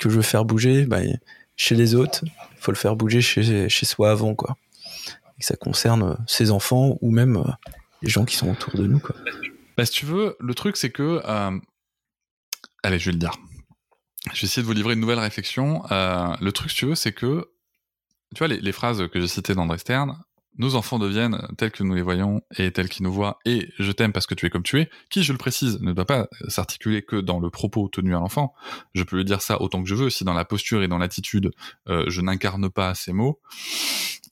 que je veux faire bouger bah, chez les autres, il faut le faire bouger chez, chez soi avant, quoi. Et ça concerne euh, ses enfants ou même euh, les gens qui sont autour de nous, quoi. Bah, si tu veux, le truc, c'est que. Euh, allez, je vais le dire. Je vais essayer de vous livrer une nouvelle réflexion. le truc, si tu veux, c'est que. Tu vois, les, les phrases que j'ai citées d'André Stern, nos enfants deviennent tels que nous les voyons et tels qu'ils nous voient et je t'aime parce que tu es comme tu es, qui, je le précise, ne doit pas s'articuler que dans le propos tenu à l'enfant. Je peux lui dire ça autant que je veux. Si dans la posture et dans l'attitude, euh, je n'incarne pas ces mots,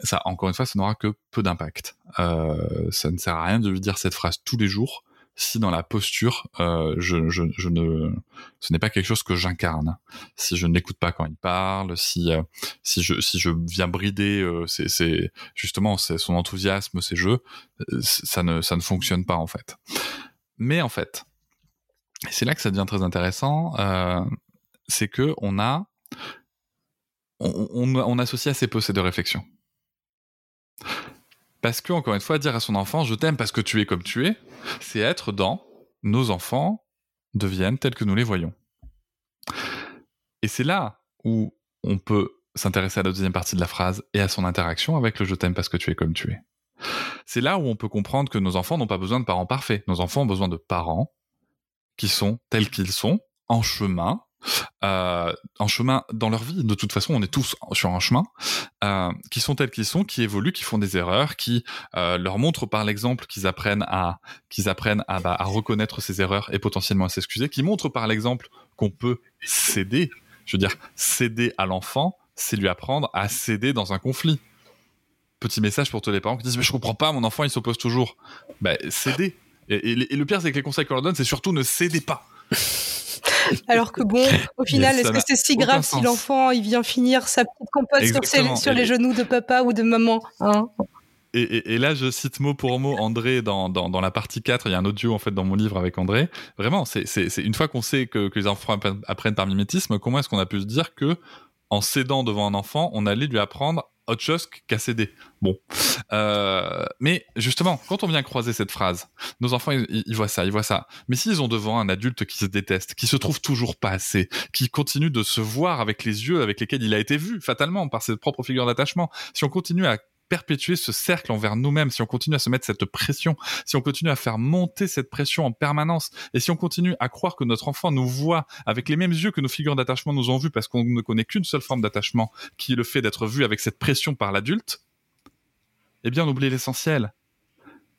ça, encore une fois, ça n'aura que peu d'impact. Euh, ça ne sert à rien de lui dire cette phrase tous les jours si dans la posture, euh, je, ne, ce n'est pas quelque chose que j'incarne. Si je ne l'écoute pas quand il parle, si euh, si je si je viens brider, euh, c'est justement c'est son enthousiasme, ses jeux, euh, ça ne ça ne fonctionne pas en fait. Mais en fait, c'est là que ça devient très intéressant, c'est que on a on, on associe assez peu ces deux réflexions. Parce que, encore une fois, dire à son enfant, je t'aime parce que tu es comme tu es, c'est être dans nos enfants deviennent tels que nous les voyons. Et c'est là où on peut s'intéresser à la deuxième partie de la phrase et à son interaction avec le je t'aime parce que tu es comme tu es. C'est là où on peut comprendre que nos enfants n'ont pas besoin de parents parfaits. Nos enfants ont besoin de parents qui sont tels qu'ils sont, en chemin, euh, en chemin dans leur vie. De toute façon, on est tous sur un chemin euh, qui sont tels qu'ils sont, qui évoluent, qui font des erreurs, qui euh, leur montrent par l'exemple qu'ils apprennent à qu'ils apprennent bah, à reconnaître ces erreurs et potentiellement à s'excuser, qui montrent par l'exemple qu'on peut céder. Je veux dire, céder à l'enfant, c'est lui apprendre à céder dans un conflit. Petit message pour tous les parents qui disent mais je comprends pas, mon enfant il s'oppose toujours. Ben céder. Et, et, le pire c'est que les conseils qu'on leur donne c'est surtout ne cédez pas. Alors que bon, au final, est-ce que c'est si grave si l'enfant il vient finir sa petite compote sur, les genoux de papa ou de maman hein et, là, je cite mot pour mot André dans, dans, la partie 4. Il y a un audio en fait dans mon livre avec André. Vraiment, c'est une fois qu'on sait que, que, les enfants apprennent par mimétisme, comment est-ce qu'on a pu se dire que en cédant devant un enfant, on allait lui apprendre autre chose qu'à. Bon. Euh, mais justement, quand on vient croiser cette phrase, nos enfants, ils, voient ça, ils voient ça. Mais s'ils ont devant un adulte qui se déteste, qui se trouve toujours pas assez, qui continue de se voir avec les yeux avec lesquels il a été vu fatalement par ses propres figures d'attachement, si on continue à perpétuer ce cercle envers nous-mêmes, si on continue à se mettre cette pression, si on continue à faire monter cette pression en permanence, et si on continue à croire que notre enfant nous voit avec les mêmes yeux que nos figures d'attachement nous ont vus parce qu'on ne connaît qu'une seule forme d'attachement, qui est le fait d'être vu avec cette pression par l'adulte, eh bien on oublie l'essentiel.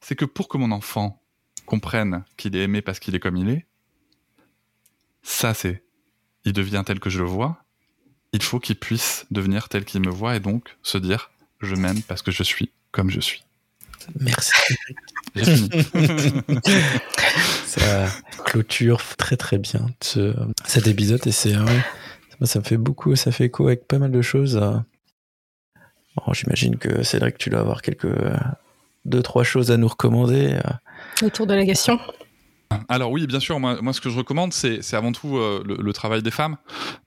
C'est que pour que mon enfant comprenne qu'il est aimé parce qu'il est comme il est, ça c'est, il devient tel que je le vois, il faut qu'il puisse devenir tel qu'il me voit et donc se dire je m'aime parce que je suis comme je suis. Merci. [LAUGHS] [LAUGHS] ça clôture très très bien ce, cet épisode et c'est ça me fait beaucoup, ça fait écho avec pas mal de choses. J'imagine que Cédric, tu dois avoir quelques deux trois choses à nous recommander. Autour de la question. Alors oui, bien sûr. Moi, ce que je recommande, c'est, avant tout euh, le, travail des femmes,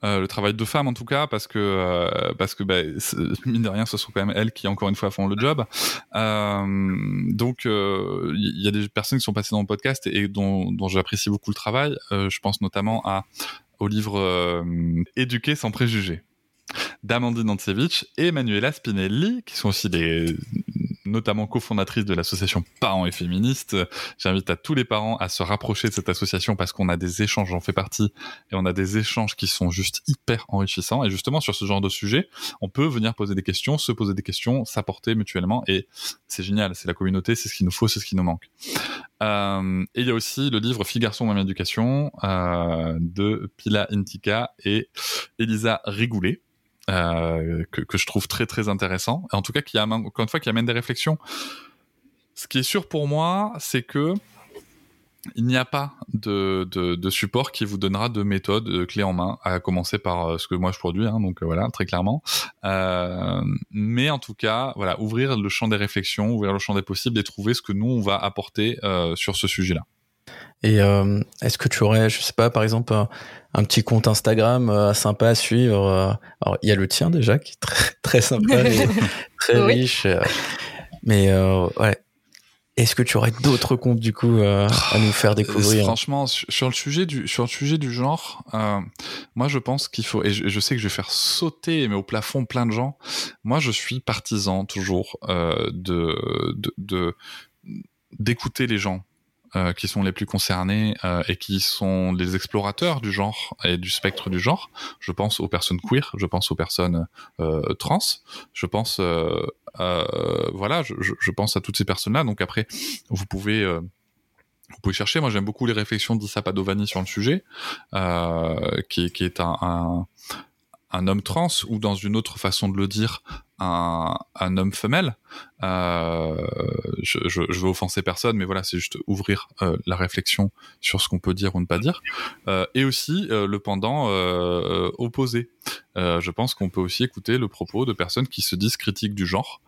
euh, le travail de femmes en tout cas, parce que euh, parce que bah, [LAUGHS] mine de rien, ce sont quand même elles qui encore une fois font le job. donc il y a des personnes qui sont passées dans le podcast et, dont, dont j'apprécie beaucoup le travail. je pense notamment à au livre Éduquer sans préjugés d'Amandine Antsevich et Manuela Spinelli, qui sont aussi des notamment cofondatrice de l'association Parents et Féministes. J'invite à tous les parents à se rapprocher de cette association parce qu'on a des échanges, j'en fais partie, et on a des échanges qui sont juste hyper enrichissants. Et justement, sur ce genre de sujet, on peut venir poser des questions, se poser des questions, s'apporter mutuellement, et c'est génial. C'est la communauté, c'est ce qu'il nous faut, c'est ce qui nous manque. Euh, et il y a aussi le livre Fille garçon même éducation euh, de Pila Intika et Elisa Rigoulet euh, que, je trouve très très intéressant. En tout cas, qui amène, encore une fois, qui amène des réflexions. Ce qui est sûr pour moi, c'est que il n'y a pas de, support qui vous donnera de méthode de clé en main, à commencer par euh, ce que moi je produis, hein, donc euh, voilà, très clairement. Euh, mais en tout cas, voilà, ouvrir le champ des réflexions, ouvrir le champ des possibles et trouver ce que nous on va apporter euh, sur ce sujet-là. Et euh, est-ce que tu aurais, je sais pas, par exemple, un, petit compte Instagram euh, sympa à suivre euh, Alors, il y a le tien déjà, qui est très, [LAUGHS] très sympa, [LAUGHS] très riche. mais ouais. Est-ce que tu aurais d'autres comptes du coup à nous faire découvrir? Franchement, sur le sujet du sur le sujet du genre, moi je pense qu'il faut et je, sais que je vais faire sauter mais au plafond plein de gens. Moi, je suis partisan toujours de d'écouter les gens euh, qui sont les plus concernés euh, et qui sont les explorateurs du genre et du spectre du genre. Je pense aux personnes queer, je pense aux personnes euh, trans, je pense, voilà, je, je, pense à toutes ces personnes-là. Donc après, vous pouvez vous pouvez chercher. Moi, j'aime beaucoup les réflexions d'Issa Padovani sur le sujet, qui, qui, est un, un, un homme trans ou dans une autre façon de le dire, un, un homme femelle. Euh, je, je, je, veux offenser personne, mais voilà, c'est juste ouvrir euh, la réflexion sur ce qu'on peut dire ou ne pas dire, euh, et aussi euh, le pendant euh, opposé. je pense qu'on peut aussi écouter le propos de personnes qui se disent critiques du genre,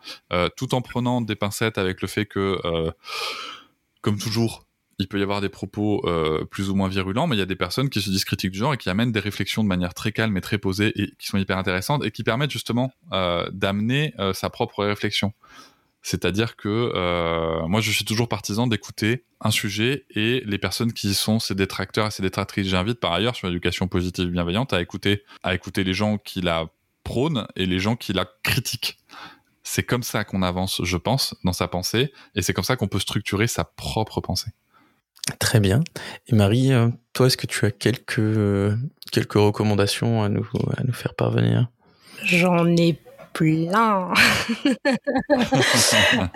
tout en prenant des pincettes avec le fait que, comme toujours, il peut y avoir des propos euh, plus ou moins virulents, mais il y a des personnes qui se disent critiques du genre et qui amènent des réflexions de manière très calme et très posée et qui sont hyper intéressantes et qui permettent justement euh, d'amener euh, sa propre réflexion. C'est-à-dire que moi, je suis toujours partisan d'écouter un sujet et les personnes qui sont, ces détracteurs et ces détractrices. J'invite par ailleurs sur l'éducation positive et bienveillante à écouter, à écouter les gens qui la prônent et les gens qui la critiquent. C'est comme ça qu'on avance, je pense, dans sa pensée, et c'est comme ça qu'on peut structurer sa propre pensée. Très bien. Et Marie, euh, toi, est-ce que tu as quelques, euh, quelques recommandations à nous, à nous faire parvenir? J'en ai plein. [LAUGHS]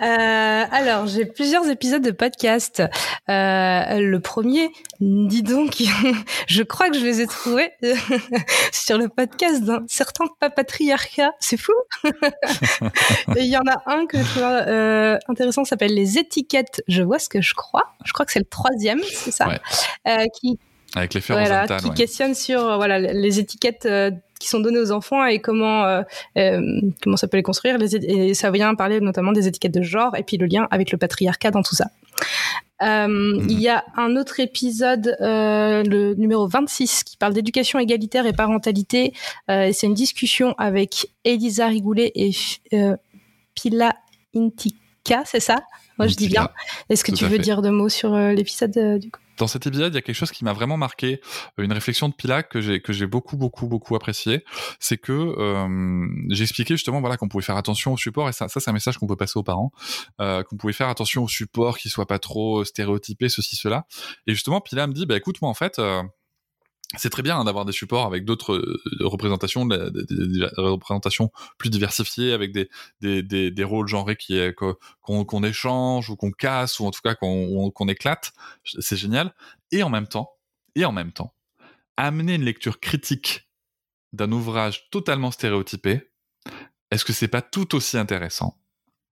euh, alors, j'ai plusieurs épisodes de podcast. Euh, le premier, dis donc, [LAUGHS] je crois que je les ai trouvés [LAUGHS] sur le podcast d'un certain patriarcat. C'est fou. Il y en a un que je trouve euh, intéressant, s'appelle Les étiquettes. Je vois ce que je crois. Je crois que c'est le troisième, c'est ça. Euh, qui avec les voilà, qui questionne sur voilà les étiquettes euh, qui sont données aux enfants et comment euh, euh, comment ça peut les construire. Les, et ça vient parler notamment des étiquettes de genre et puis le lien avec le patriarcat dans tout ça. Euh, mhm. Il y a un autre épisode, euh, le numéro 26, qui parle d'éducation égalitaire et parentalité. Euh, c'est une discussion avec Elisa Rigoulet et Pila Intika, c'est ça? Moi, je dis bien. Est-ce que tu veux dire deux mots sur l'épisode du coup? Dans cet épisode, il y a quelque chose qui m'a vraiment marqué, euh, une réflexion de Pilac que j'ai que j'ai beaucoup beaucoup beaucoup apprécié, c'est que euh, j'ai expliqué justement voilà qu'on pouvait faire attention au support et ça ça c'est un message qu'on peut passer aux parents, euh, qu'on pouvait faire attention au support qui soit pas trop stéréotypé ceci cela. Et justement Pilac me dit bah écoute moi en fait euh, c'est très bien hein, d'avoir des supports avec d'autres euh, représentations, des, représentations plus diversifiées, avec des, des, des, rôles genrés qui qu'on échange ou qu'on casse ou en tout cas qu'on éclate. C'est génial. Et en même temps, et en même temps, amener une lecture critique d'un ouvrage totalement stéréotypé, est-ce que c'est pas tout aussi intéressant?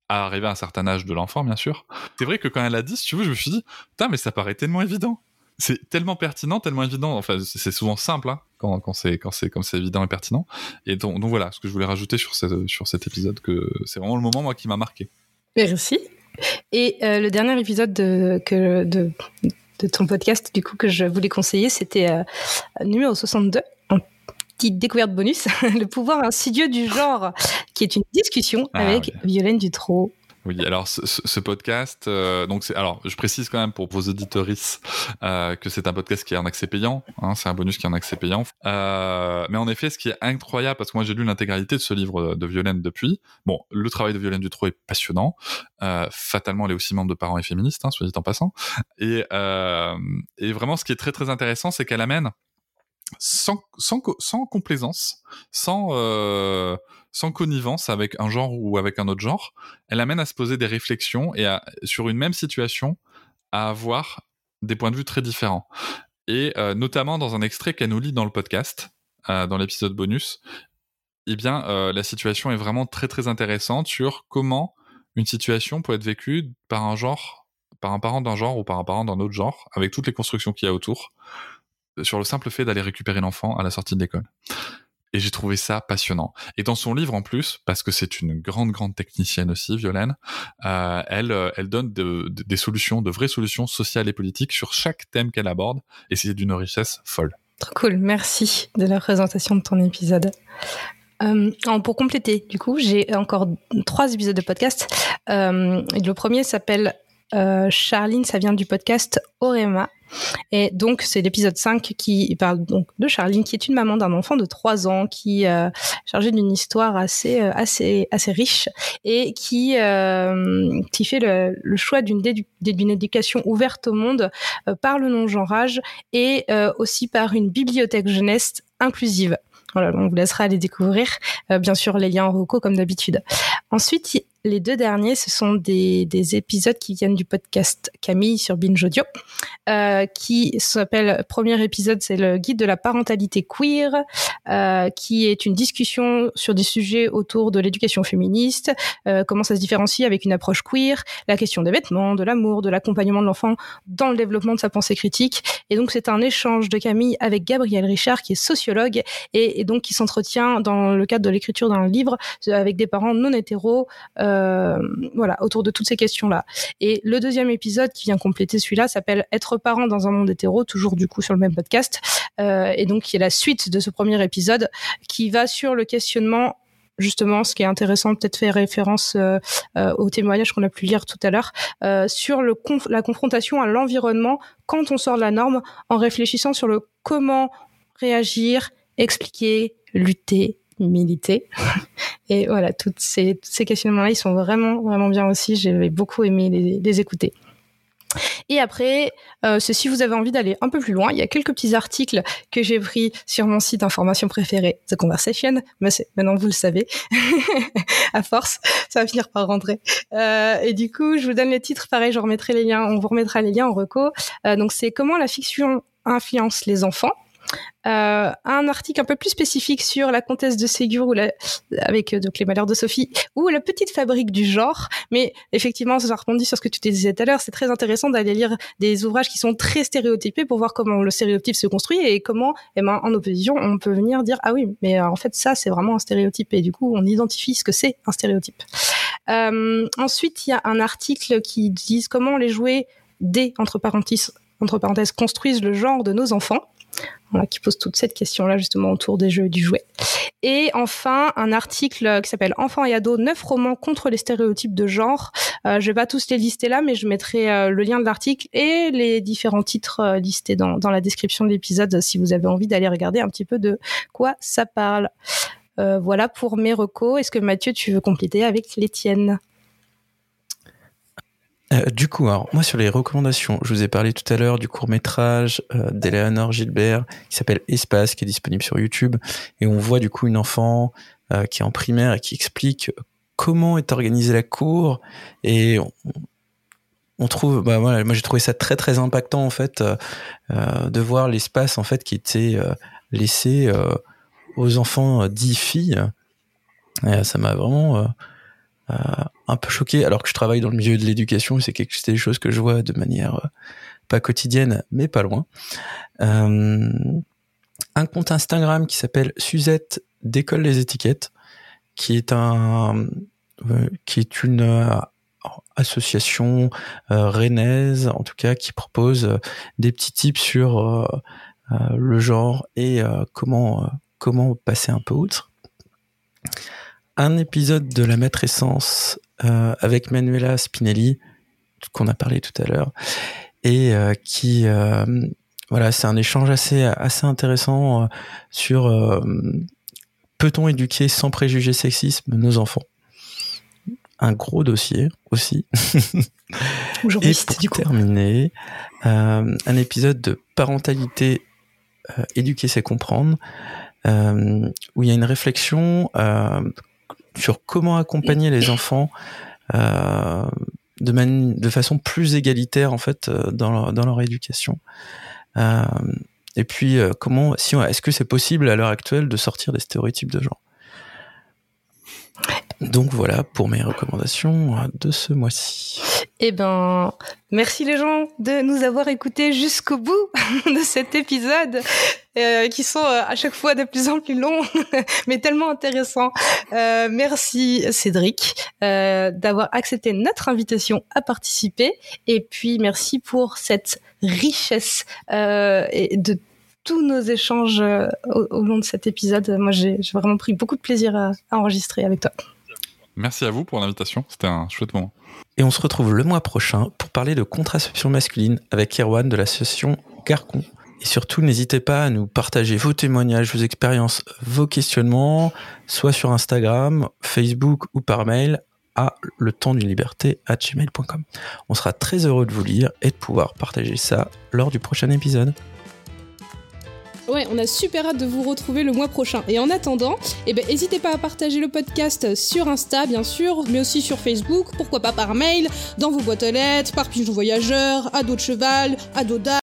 À arriver à un certain âge de l'enfant, bien sûr. C'est vrai que quand elle a dit, si tu veux, je me suis dit, putain, mais ça paraît tellement évident c'est tellement pertinent, tellement évident. Enfin, c'est souvent simple hein, quand, quand c'est quand c'est comme c'est évident et pertinent. Et donc, donc, voilà, ce que je voulais rajouter sur cette, sur cet épisode, que c'est vraiment le moment moi qui m'a marqué. Merci. Et euh, le dernier épisode de, que, de, de ton podcast, du coup, que je voulais conseiller. C'était euh, numéro 62, une petite découverte bonus, [LAUGHS] le pouvoir insidieux du genre, qui est une discussion Ah, avec Violaine Dutro. Oui, alors ce, ce- podcast, euh, donc c'est, alors je précise quand même pour vos auditorices euh, que c'est un podcast qui est en accès payant, hein, c'est un bonus qui est en accès payant. Euh, mais en effet, ce qui est incroyable, parce que moi j'ai lu l'intégralité de ce livre de Violaine depuis. Bon, le travail de Violaine Dutro est passionnant. Euh, fatalement, elle est aussi membre de Parents et Féministes, hein, soit dit en passant. Et, euh, et vraiment, ce qui est très très intéressant, c'est qu'elle amène sans, sans, co- sans complaisance, sans, euh, sans connivence avec un genre ou avec un autre genre, elle amène à se poser des réflexions et sur une même situation à avoir des points de vue très différents. Et euh, notamment dans un extrait qu'elle nous lit dans le podcast, euh, dans l'épisode bonus, eh bien, la situation est vraiment très très intéressante sur comment une situation peut être vécue par un genre, par un parent d'un genre ou par un parent d'un autre genre, avec toutes les constructions qu'il y a autour, sur le simple fait d'aller récupérer l'enfant à la sortie de l'école. Et j'ai trouvé ça passionnant. Et dans son livre en plus, parce que c'est une grande, grande technicienne aussi, Violaine, euh, elle, euh, elle donne de- de- des solutions, de vraies solutions sociales et politiques sur chaque thème qu'elle aborde, et c'est d'une richesse folle. Trop cool, merci de la présentation de ton épisode. Euh, pour compléter, du coup, j'ai encore trois épisodes de podcast. Le premier s'appelle Charline, ça vient du podcast Orema. Et donc, c'est l'épisode 5 qui parle donc de Charline, qui est une maman d'un enfant de 3 ans, qui euh, est chargée d'une histoire assez, euh, assez, assez riche et qui, euh, qui fait le, choix d'une éducation ouverte au monde par le non-genrage et aussi par une bibliothèque jeunesse inclusive. Voilà, on vous laissera aller découvrir, bien sûr, les liens en reco comme d'habitude. Ensuite, les deux derniers, ce sont des, des épisodes qui viennent du podcast Camille sur Binge Audio, euh, qui s'appelle, premier épisode, c'est le guide de la parentalité queer, euh, qui est une discussion sur des sujets autour de l'éducation féministe, euh, comment ça se différencie avec une approche queer, la question des vêtements, de l'amour, de l'accompagnement de l'enfant dans le développement de sa pensée critique. Et donc, c'est un échange de Camille avec Gabriel Richard, qui est sociologue, et, et donc qui s'entretient dans le cadre de l'écriture d'un livre euh, avec des parents non hétéros, euh, voilà, autour de toutes ces questions-là. Et le deuxième épisode qui vient compléter celui-là s'appelle Être parent dans un monde hétéro, toujours du coup sur le même podcast, euh, et donc qui est la suite de ce premier épisode, qui va sur le questionnement justement, ce qui est intéressant, peut-être faire référence euh, euh, au témoignage qu'on a pu lire tout à l'heure, euh, sur la confrontation à l'environnement quand on sort de la norme, en réfléchissant sur le comment réagir, expliquer, lutter, militer. [LAUGHS] Et voilà, toutes ces, toutes ces questionnements-là, ils sont vraiment, vraiment bien aussi. J'ai beaucoup aimé les, les écouter. Et après, euh, si vous avez envie d'aller un peu plus loin, il y a quelques petits articles que j'ai pris sur mon site d'information préféré, The Conversation. Mais maintenant vous le savez, [LAUGHS] à force, ça va finir par rentrer. Euh, et du coup, je vous donne les titres. Pareil, je remettrai les liens. On vous remettra les liens en reco. Euh, donc c'est comment la fiction influence les enfants? Euh, un article un peu plus spécifique sur la comtesse de Ségur ou avec euh, donc les malheurs de Sophie ou la petite fabrique du genre. Mais effectivement, ça rebondit sur ce que tu disais tout à l'heure. C'est très intéressant d'aller lire des ouvrages qui sont très stéréotypés pour voir comment le stéréotype se construit et comment, eh ben, en opposition, on peut venir dire ah oui, mais euh, en fait ça c'est vraiment un stéréotype et du coup on identifie ce que c'est un stéréotype. Ensuite, il y a un article qui dit comment les jouets des entre parenthèses construisent le genre de nos enfants. Qui pose toute cette question-là justement autour des jeux et du jouet. Et enfin, un article qui s'appelle Enfants et ados, neuf romans contre les stéréotypes de genre. Euh, je vais pas tous les lister là, mais je mettrai euh, le lien de l'article et les différents titres euh, listés dans, dans la description de l'épisode si vous avez envie d'aller regarder un petit peu de quoi ça parle. Euh, voilà pour mes recos. Est-ce que Mathieu, tu veux compléter avec les tiennes? Euh, du coup, alors, moi sur les recommandations, je vous ai parlé tout à l'heure du court métrage euh, d'Eleanor Gilbert qui s'appelle Espace, qui est disponible sur YouTube, et on voit du coup une enfant euh, qui est en primaire et qui explique comment est organisée la cour, et on, trouve, bah voilà, moi j'ai trouvé ça très très impactant en fait euh, de voir l'espace en fait qui était laissé aux enfants dits filles. Ça m'a vraiment euh, un peu choqué, alors que je travaille dans le milieu de l'éducation, c'est quelque c'est des choses que je vois de manière euh, pas quotidienne, mais pas loin. Euh, un compte Instagram qui s'appelle Suzette décolle les étiquettes, qui est un, qui est une, association rennaise, en tout cas, qui propose des petits tips sur le genre et comment comment passer un peu outre. Un épisode de La Maître-Essence avec Manuela Spinelli, qu'on a parlé tout à l'heure, et qui voilà, c'est un échange assez assez intéressant sur peut-on éduquer sans préjugés sexisme nos enfants? Un gros dossier aussi. [LAUGHS] Et pour du terminer, euh, un épisode de parentalité euh, éduquer c'est comprendre, euh, où il y a une réflexion sur comment accompagner les [COUGHS] enfants de, de façon plus égalitaire en fait dans leur, dans leur éducation. Et puis, euh, comment, si, est-ce que c'est possible à l'heure actuelle de sortir des stéréotypes de genre? Donc voilà pour mes recommandations euh, de ce mois-ci. Eh ben, merci les gens de nous avoir écoutés jusqu'au bout [LAUGHS] de cet épisode, euh, qui sont à chaque fois de plus en plus longs, [LAUGHS] mais tellement intéressants. merci Cédric d'avoir accepté notre invitation à participer, et puis merci pour cette richesse et de tous nos échanges euh, au, long de cet épisode. Moi, j'ai vraiment pris beaucoup de plaisir à, enregistrer avec toi. Merci à vous pour l'invitation, c'était un chouette moment. Et on se retrouve le mois prochain pour parler de contraception masculine avec Erwan de l'association Garcon. Et surtout, n'hésitez pas à nous partager vos témoignages, vos expériences, vos questionnements, soit sur Instagram, Facebook ou par mail à le temps d'une liberté à gmail.com. On sera très heureux de vous lire et de pouvoir partager ça lors du prochain épisode. Ouais, on a super hâte de vous retrouver le mois prochain. Et en attendant, eh ben, n'hésitez pas à partager le podcast sur Insta, bien sûr, mais aussi sur Facebook, pourquoi pas par mail, dans vos boîtes aux lettres, par pigeon voyageur, à dos de cheval, à dos